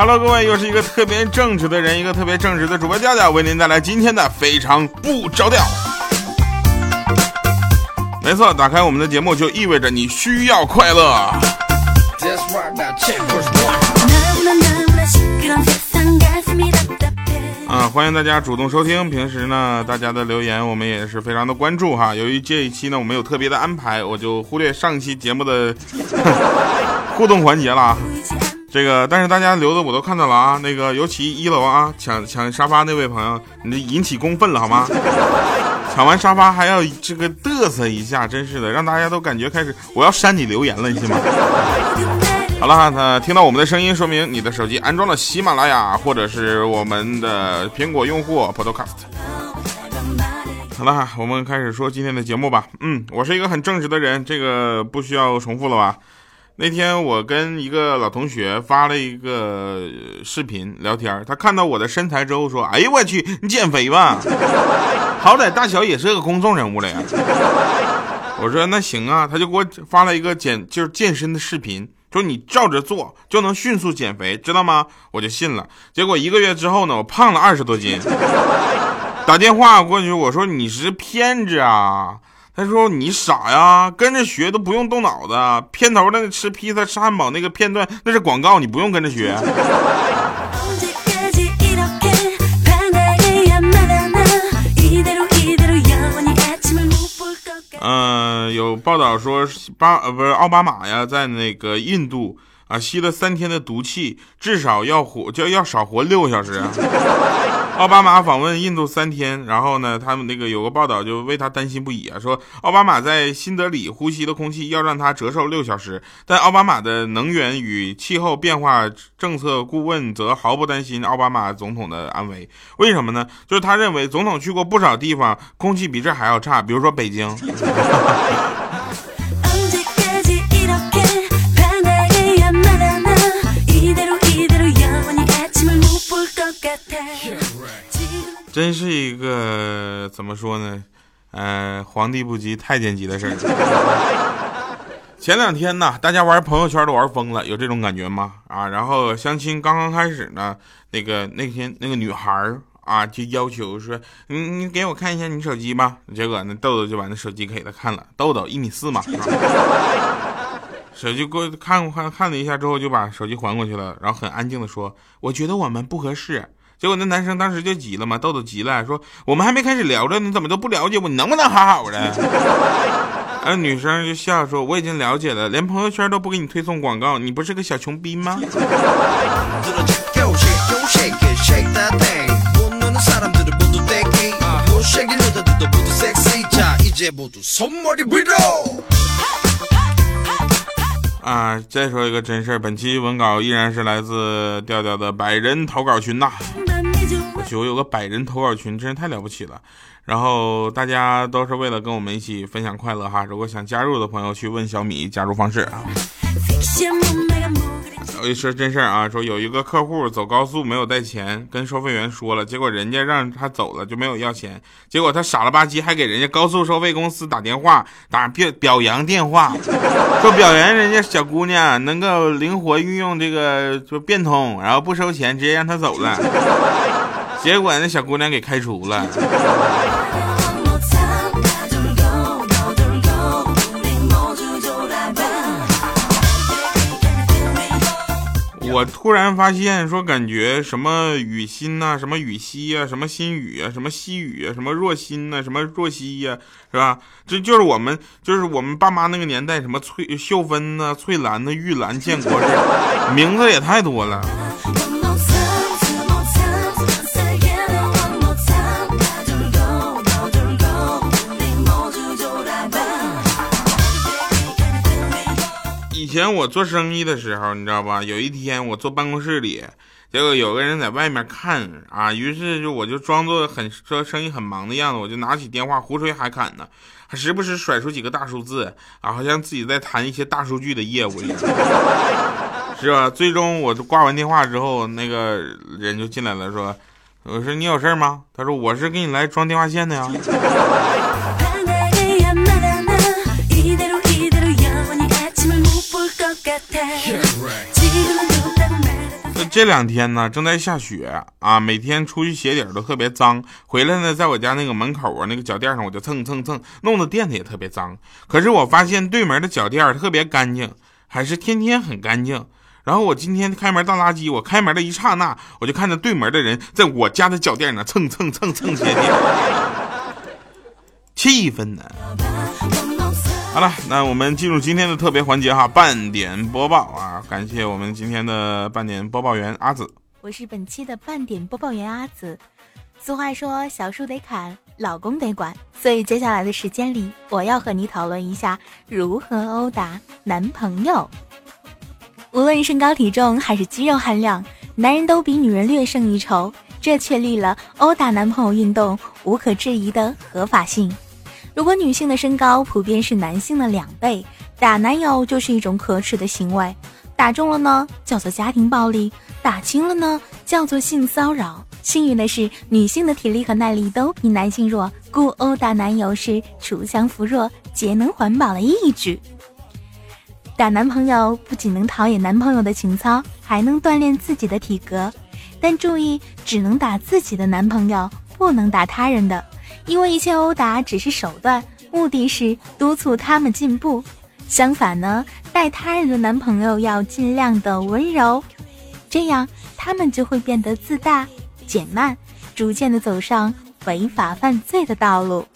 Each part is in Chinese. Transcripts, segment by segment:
！Hello，各位，又是一个特别正直的人，一个特别正直的主播调调，为您带来今天的非常不着调。没错，打开我们的节目就意味着你需要快乐。啊，欢迎大家主动收听。平时呢，大家的留言我们也是非常的关注哈。由于这一期呢，我们有特别的安排，我就忽略上期节目的互动环节了。这个，但是大家留的我都看到了啊。那个，尤其一楼啊，抢抢沙发那位朋友，你这引起公愤了好吗？抢完沙发还要这个嘚瑟一下，真是的，让大家都感觉开始我要删你留言了，你信吗？好了，那听到我们的声音，说明你的手机安装了喜马拉雅，或者是我们的苹果用户 Podcast。好了，我们开始说今天的节目吧。嗯，我是一个很正直的人，这个不需要重复了吧？那天我跟一个老同学发了一个视频聊天，他看到我的身材之后说：“哎呦我去，你减肥吧，好歹大小也是个公众人物了呀。”我说：“那行啊。”他就给我发了一个减就是健身的视频。说你照着做就能迅速减肥，知道吗？我就信了。结果一个月之后呢，我胖了二十多斤。打电话过去，我说你是骗子啊！他说你傻呀，跟着学都不用动脑子。片头那个吃披萨吃汉堡那个片段那是广告，你不用跟着学。嗯，有报道说巴呃不是奥巴马呀，在那个印度啊吸了三天的毒气，至少要活就要少活六个小时啊。奥巴马访问印度三天，然后呢，他们那个有个报道就为他担心不已啊，说奥巴马在新德里呼吸的空气要让他折寿六小时，但奥巴马的能源与气候变化政策顾问则毫不担心奥巴马总统的安危。为什么呢？就是他认为总统去过不少地方，空气比这还要差，比如说北京。真是一个怎么说呢？呃，皇帝不急太监急的事儿。前两天呢，大家玩朋友圈都玩疯了，有这种感觉吗？啊，然后相亲刚刚开始呢，那个那天那个女孩儿啊，就要求说，你你给我看一下你手机吧。结果那豆豆就把那手机给他看了，豆豆一米四嘛，手机过看看看了一下之后，就把手机还过去了，然后很安静的说，我觉得我们不合适。结果那男生当时就急了嘛，豆豆急了，说我们还没开始聊着，你怎么都不了解我？你能不能好好的？那女生就笑说，我已经了解了，连朋友圈都不给你推送广告，你不是个小穷逼吗？啊，再说一个真事儿，本期文稿依然是来自调调的百人投稿群呐。有个百人投稿群，真是太了不起了。然后大家都是为了跟我们一起分享快乐哈。如果想加入的朋友，去问小米加入方式啊。我一说真事儿啊，说有一个客户走高速没有带钱，跟收费员说了，结果人家让他走了就没有要钱，结果他傻了吧唧还给人家高速收费公司打电话打表表扬电话，说表扬人家小姑娘能够灵活运用这个就变通，然后不收钱直接让他走了，结果那小姑娘给开除了。我突然发现，说感觉什么雨欣呐，什么雨熙呀，什么心雨啊，什么西雨啊，什么若欣呐，什么若曦呀，是吧？这就是我们，就是我们爸妈那个年代，什么翠秀芬呐、翠兰呐、玉兰、建国这名字也太多了。前我做生意的时候，你知道吧？有一天我坐办公室里，结果有个人在外面看啊，于是就我就装作很说生意很忙的样子，我就拿起电话胡吹海侃呢，还时不时甩出几个大数字啊，好像自己在谈一些大数据的业务一样，是吧？最终我挂完电话之后，那个人就进来了，说：“我说你有事吗？”他说：“我是给你来装电话线的呀。” 这两天呢，正在下雪啊，每天出去鞋底都特别脏，回来呢，在我家那个门口啊，那个脚垫上我就蹭蹭蹭，弄得垫子也特别脏。可是我发现对门的脚垫特别干净，还是天天很干净。然后我今天开门倒垃圾，我开门的一刹那，我就看着对门的人在我家的脚垫上蹭蹭蹭蹭鞋垫，气愤呢。好了，那我们进入今天的特别环节哈，半点播报啊！感谢我们今天的半点播报员阿紫，我是本期的半点播报员阿紫。俗话说，小树得砍，老公得管，所以接下来的时间里，我要和你讨论一下如何殴打男朋友。无论身高体重还是肌肉含量，男人都比女人略胜一筹，这确立了殴打男朋友运动无可置疑的合法性。如果女性的身高普遍是男性的两倍，打男友就是一种可耻的行为。打中了呢，叫做家庭暴力；打轻了呢，叫做性骚扰。幸运的是，女性的体力和耐力都比男性弱，故殴打男友是锄强扶弱、节能环保的义举。打男朋友不仅能陶冶男朋友的情操，还能锻炼自己的体格。但注意，只能打自己的男朋友，不能打他人的。因为一切殴打只是手段，目的是督促他们进步。相反呢，待他人的男朋友要尽量的温柔，这样他们就会变得自大、减慢，逐渐的走上违法犯罪的道路。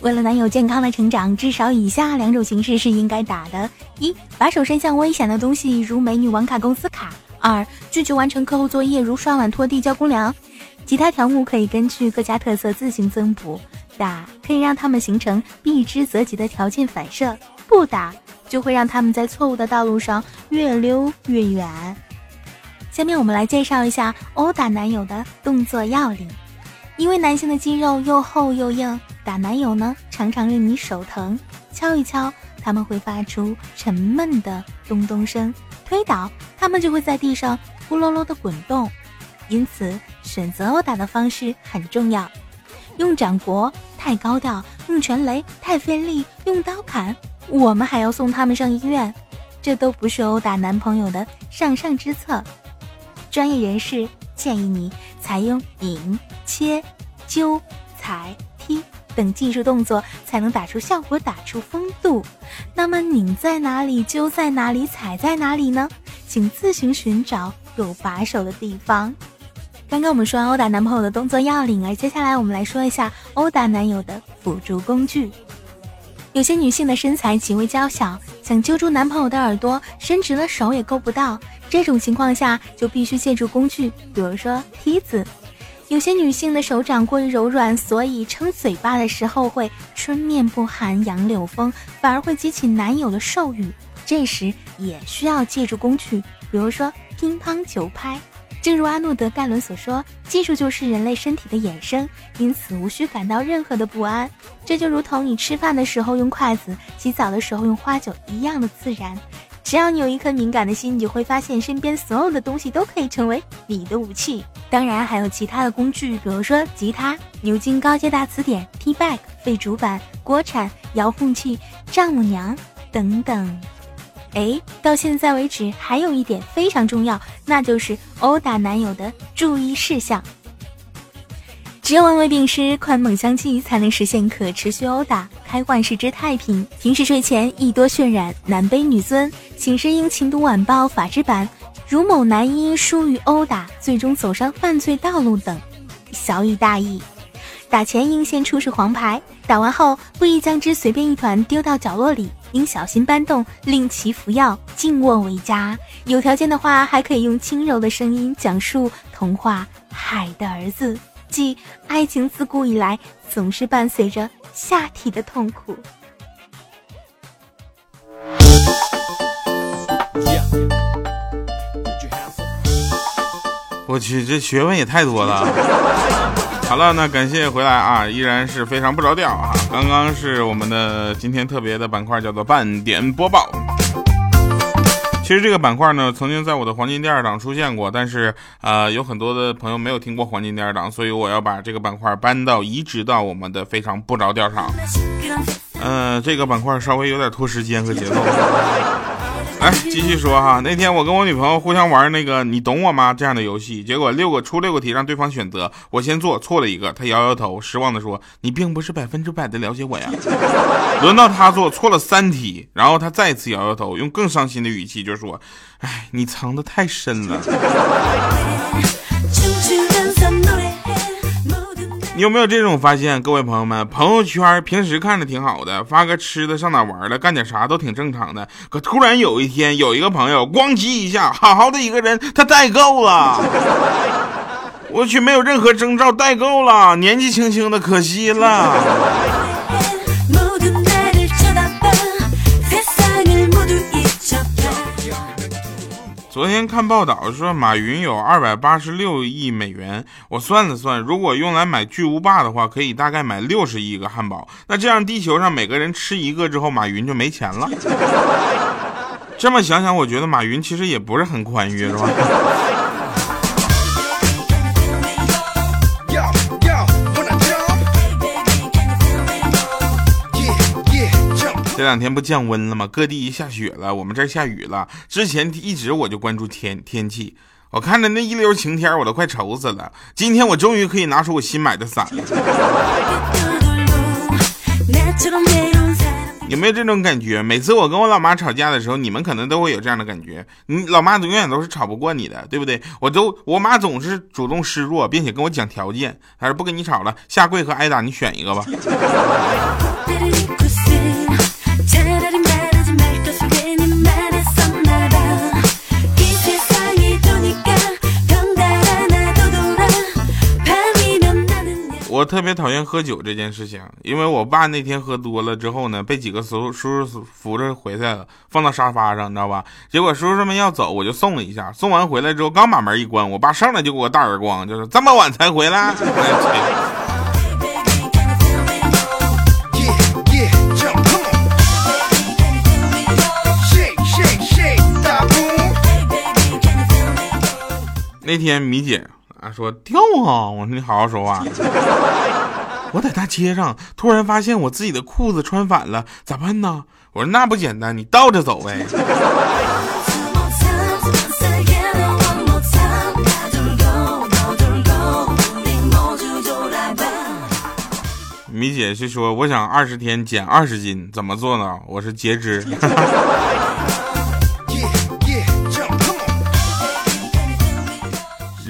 为了男友健康的成长，至少以下两种形式是应该打的：一、把手伸向危险的东西，如美女网卡、公司卡；二、拒绝完成客户作业，如刷碗、拖地、交公粮。其他条目可以根据各家特色自行增补，打可以让他们形成避之则吉的条件反射，不打就会让他们在错误的道路上越溜越远。下面我们来介绍一下殴打男友的动作要领。因为男性的肌肉又厚又硬，打男友呢常常令你手疼。敲一敲，他们会发出沉闷的咚咚声；推倒，他们就会在地上呼噜噜的滚动。因此，选择殴打的方式很重要。用掌掴太高调，用拳雷太费力，用刀砍，我们还要送他们上医院，这都不是殴打男朋友的上上之策。专业人士建议你采用引、切、揪、踩、踢等技术动作，才能打出效果，打出风度。那么，拧在哪里，揪在哪里，踩在哪里呢？请自行寻找有把手的地方。刚刚我们说完殴打男朋友的动作要领，而接下来我们来说一下殴打男友的辅助工具。有些女性的身材极为娇小，想揪住男朋友的耳朵，伸直了手也够不到，这种情况下就必须借助工具，比如说梯子。有些女性的手掌过于柔软，所以撑嘴巴的时候会春面不寒杨柳风，反而会激起男友的兽欲，这时也需要借助工具，比如说乒乓球拍。正如阿诺德·盖伦所说，技术就是人类身体的衍生，因此无需感到任何的不安。这就如同你吃饭的时候用筷子，洗澡的时候用花酒一样的自然。只要你有一颗敏感的心，你就会发现身边所有的东西都可以成为你的武器。当然还有其他的工具，比如说吉他、牛津高阶大词典、T Back、废主板、国产遥控器、丈母娘等等。哎，到现在为止，还有一点非常重要，那就是殴打男友的注意事项。只有王位并施、宽猛相济，才能实现可持续殴打，开患世之太平。平时睡前宜多渲染男卑女尊，寝室应勤读晚报、法制版。如某男因疏于殴打，最终走上犯罪道路等，小以大义。打前应先出示黄牌，打完后不宜将之随便一团丢到角落里，应小心搬动令其服药静卧为佳有条件的话还可以用轻柔的声音讲述童话海的儿子即爱情自古以来总是伴随着下体的痛苦。我去这学问也太多了。好了，那感谢回来啊，依然是非常不着调啊。刚刚是我们的今天特别的板块，叫做半点播报。其实这个板块呢，曾经在我的黄金第二档出现过，但是呃，有很多的朋友没有听过黄金第二档，所以我要把这个板块搬到移植到我们的非常不着调上。嗯，这个板块稍微有点拖时间和节奏。来继续说哈，那天我跟我女朋友互相玩那个你懂我吗这样的游戏，结果六个出六个题让对方选择，我先做错了一个，她摇摇头，失望的说你并不是百分之百的了解我呀。轮到她做错了三题，然后她再次摇摇头，用更伤心的语气就说，哎，你藏的太深了。有没有这种发现，各位朋友们？朋友圈平时看着挺好的，发个吃的、上哪玩了、干点啥都挺正常的。可突然有一天，有一个朋友咣叽一下，好好的一个人，他代购了。我去，没有任何征兆，代购了，年纪轻轻的，可惜了。昨天看报道说，马云有二百八十六亿美元。我算了算，如果用来买巨无霸的话，可以大概买六十亿个汉堡。那这样，地球上每个人吃一个之后，马云就没钱了。这么想想，我觉得马云其实也不是很宽裕，是吧？这两天不降温了吗？各地一下雪了，我们这儿下雨了。之前一直我就关注天天气，我看着那一溜晴天，我都快愁死了。今天我终于可以拿出我新买的伞了。有没有这种感觉？每次我跟我老妈吵架的时候，你们可能都会有这样的感觉。你老妈永远都是吵不过你的，对不对？我都我妈总是主动示弱，并且跟我讲条件，她说不跟你吵了，下跪和挨打你选一个吧。特别讨厌喝酒这件事情，因为我爸那天喝多了之后呢，被几个叔叔叔扶着回来了，放到沙发上，你知道吧？结果叔叔们要走，我就送了一下，送完回来之后，刚把门一关，我爸上来就给我大耳光，就是这么晚才回来。那天米姐。啊，说掉啊！我说你好好说话。我在大街上突然发现我自己的裤子穿反了，咋办呢？我说那不简单，你倒着走呗。米姐是说，我想二十天减二十斤，怎么做呢？我是截肢。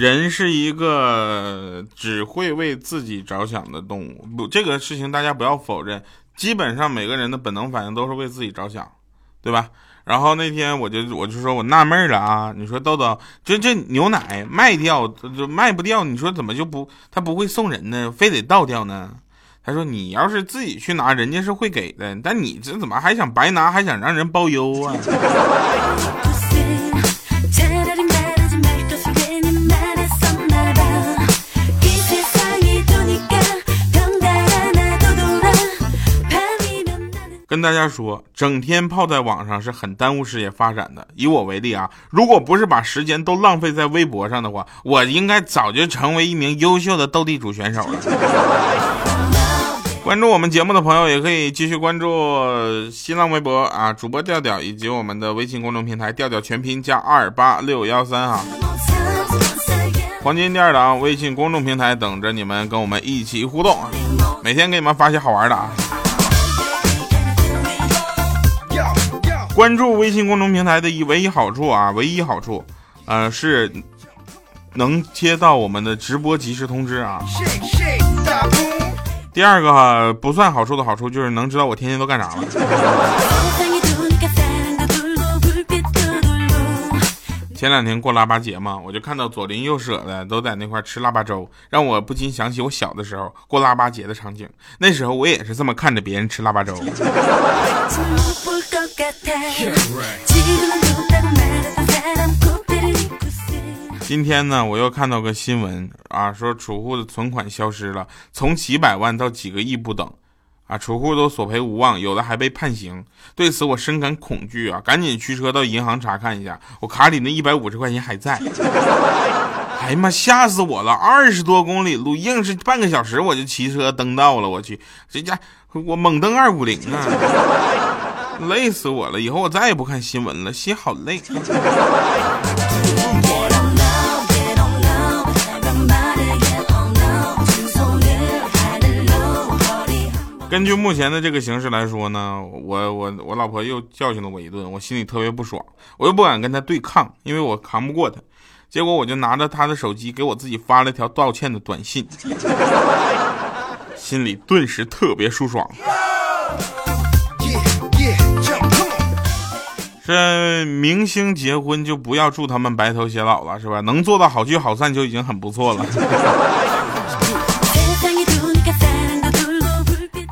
人是一个只会为自己着想的动物，不，这个事情大家不要否认。基本上每个人的本能反应都是为自己着想，对吧？然后那天我就我就说我纳闷了啊，你说豆豆，就这牛奶卖掉就卖不掉，你说怎么就不他不会送人呢？非得倒掉呢？他说你要是自己去拿，人家是会给的，但你这怎么还想白拿，还想让人包邮啊？跟大家说，整天泡在网上是很耽误事业发展的。以我为例啊，如果不是把时间都浪费在微博上的话，我应该早就成为一名优秀的斗地主选手了。关注我们节目的朋友，也可以继续关注新浪微博啊，主播调调，以及我们的微信公众平台调调全拼加二八六幺三啊。黄金第二档微信公众平台等着你们跟我们一起互动，每天给你们发些好玩的啊。关注微信公众平台的一唯一好处啊，唯一好处，呃，是能接到我们的直播及时通知啊。第二个不算好处的好处就是能知道我天天都干啥了。前两天过腊八节嘛，我就看到左邻右舍的都在那块吃腊八粥，让我不禁想起我小的时候过腊八节的场景。那时候我也是这么看着别人吃腊八粥。今天呢，我又看到个新闻啊，说储户的存款消失了，从几百万到几个亿不等，啊，储户都索赔无望，有的还被判刑。对此我深感恐惧啊，赶紧驱车到银行查看一下，我卡里那一百五十块钱还在。哎呀妈，吓死我了！二十多公里路，硬是半个小时我就骑车登到了。我去，这家我猛登二五零啊，累死我了！以后我再也不看新闻了，心好累。根据目前的这个形势来说呢，我我我老婆又教训了我一顿，我心里特别不爽，我又不敢跟她对抗，因为我扛不过她。结果我就拿着她的手机给我自己发了条道歉的短信，心里顿时特别舒爽。这明星结婚就不要祝他们白头偕老了，是吧？能做到好聚好散就已经很不错了。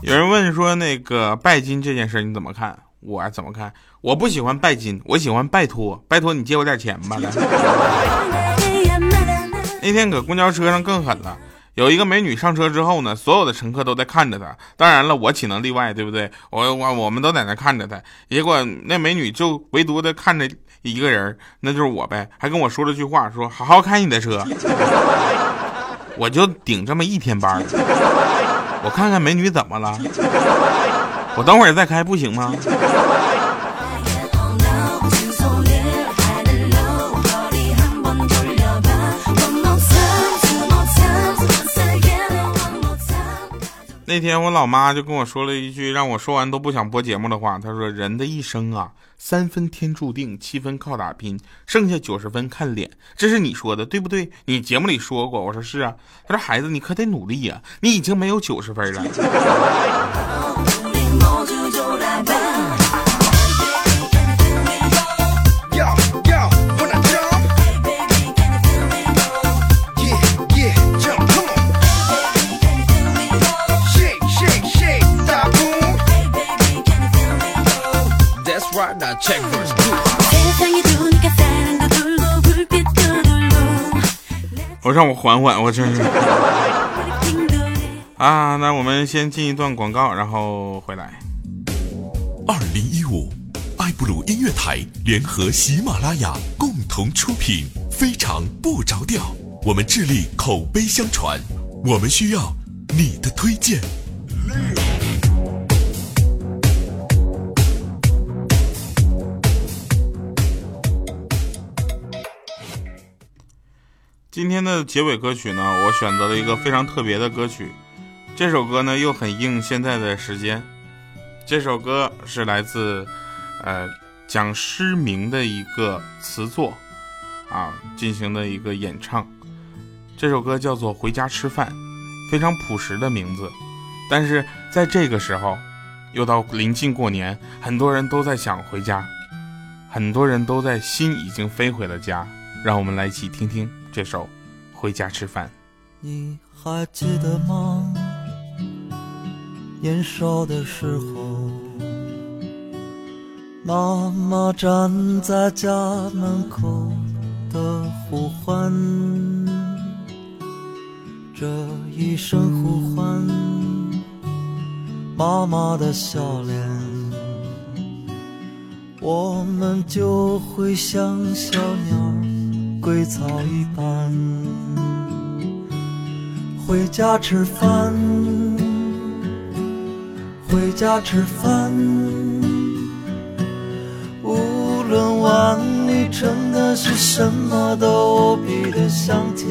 有人问说那个拜金这件事你怎么看？我怎么看？我不喜欢拜金，我喜欢拜托，拜托你借我点钱吧。那天搁公交车上更狠了，有一个美女上车之后呢，所有的乘客都在看着她。当然了，我岂能例外，对不对？我我我们都在那看着她。结果那美女就唯独的看着一个人，那就是我呗，还跟我说了句话，说好好开你的车。我就顶这么一天班，我看看美女怎么了，我等会儿再开不行吗？那天我老妈就跟我说了一句让我说完都不想播节目的话，她说：“人的一生啊，三分天注定，七分靠打拼，剩下九十分看脸。”这是你说的对不对？你节目里说过。我说是啊。她说：“孩子，你可得努力呀，你已经没有九十分了。”我让我缓缓，我真是啊！那我们先进一段广告，然后回来。二零一五，爱布鲁音乐台联合喜马拉雅共同出品，非常不着调。我们致力口碑相传，我们需要你的推荐。今天的结尾歌曲呢，我选择了一个非常特别的歌曲。这首歌呢又很应现在的时间。这首歌是来自，呃，讲失明的一个词作，啊，进行的一个演唱。这首歌叫做《回家吃饭》，非常朴实的名字。但是在这个时候，又到临近过年，很多人都在想回家，很多人都在心已经飞回了家。让我们来一起听听。这首回家吃饭。你还记得吗年少的时候妈妈站在家门口的呼唤这一声呼唤妈妈的笑脸我们就会像小鸟归草一般，回家吃饭，回家吃饭。无论碗里盛的是什么，都无比的香甜。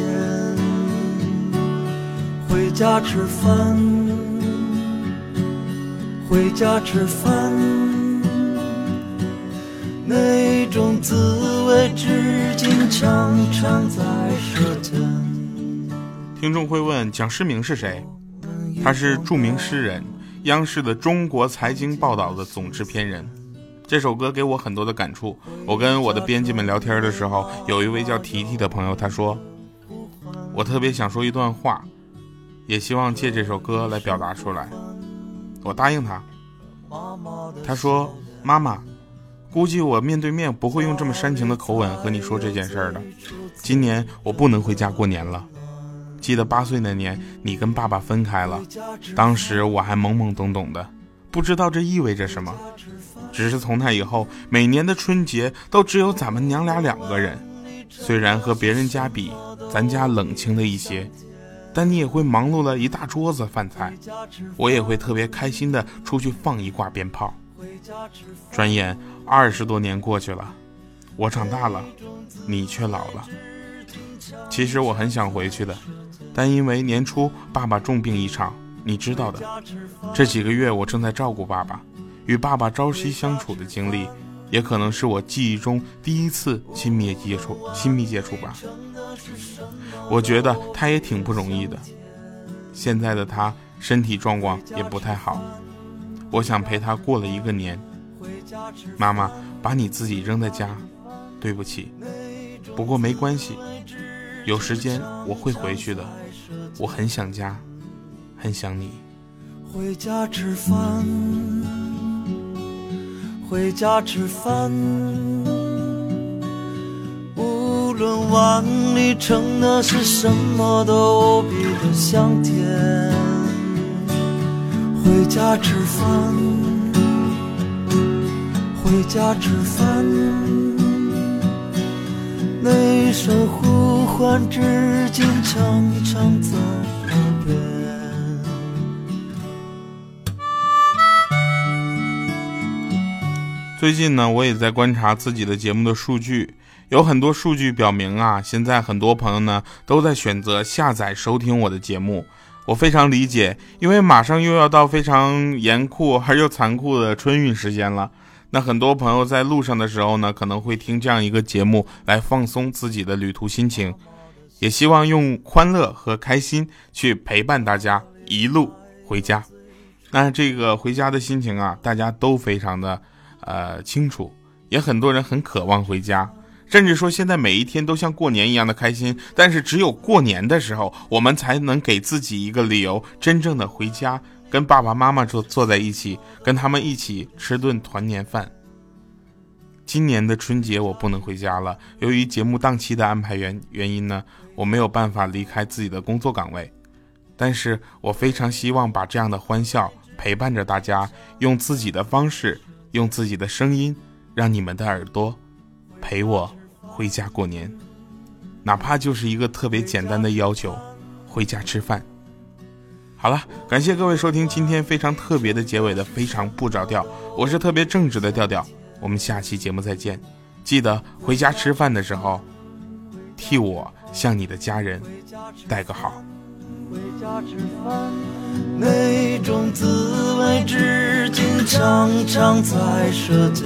回家吃饭，回家吃饭。那种滋味至今常常在舌尖。听众会问蒋诗明是谁？他是著名诗人，央视的《中国财经报道》的总制片人。这首歌给我很多的感触。我跟我的编辑们聊天的时候，有一位叫提提的朋友，他说：“我特别想说一段话，也希望借这首歌来表达出来。”我答应他。他说：“妈妈。”估计我面对面不会用这么煽情的口吻和你说这件事儿的。今年我不能回家过年了。记得八岁那年，你跟爸爸分开了，当时我还懵懵懂懂的，不知道这意味着什么。只是从那以后，每年的春节都只有咱们娘俩两个人。虽然和别人家比，咱家冷清了一些，但你也会忙碌了一大桌子饭菜，我也会特别开心的出去放一挂鞭炮。转眼二十多年过去了，我长大了，你却老了。其实我很想回去的，但因为年初爸爸重病一场，你知道的，这几个月我正在照顾爸爸，与爸爸朝夕相处的经历。也可能是我记忆中第一次亲密接触，亲密接触吧。我觉得他也挺不容易的。现在的他身体状况也不太好，我想陪他过了一个年。妈妈把你自己扔在家，对不起。不过没关系，有时间我会回去的。我很想家，很想你。回家吃饭。回家吃饭，无论碗里盛的是什么，都无比的香甜。回家吃饭，回家吃饭，那声呼唤至今常常在耳边。最近呢，我也在观察自己的节目的数据，有很多数据表明啊，现在很多朋友呢都在选择下载收听我的节目，我非常理解，因为马上又要到非常严酷而又残酷的春运时间了。那很多朋友在路上的时候呢，可能会听这样一个节目来放松自己的旅途心情，也希望用欢乐和开心去陪伴大家一路回家。那这个回家的心情啊，大家都非常的。呃，清楚，也很多人很渴望回家，甚至说现在每一天都像过年一样的开心。但是只有过年的时候，我们才能给自己一个理由，真正的回家，跟爸爸妈妈坐坐在一起，跟他们一起吃顿团年饭。今年的春节我不能回家了，由于节目档期的安排原原因呢，我没有办法离开自己的工作岗位。但是我非常希望把这样的欢笑陪伴着大家，用自己的方式。用自己的声音，让你们的耳朵陪我回家过年，哪怕就是一个特别简单的要求，回家吃饭。好了，感谢各位收听今天非常特别的结尾的非常不着调，我是特别正直的调调。我们下期节目再见，记得回家吃饭的时候，替我向你的家人带个好。回家吃饭，那种滋味至今常常在舌尖。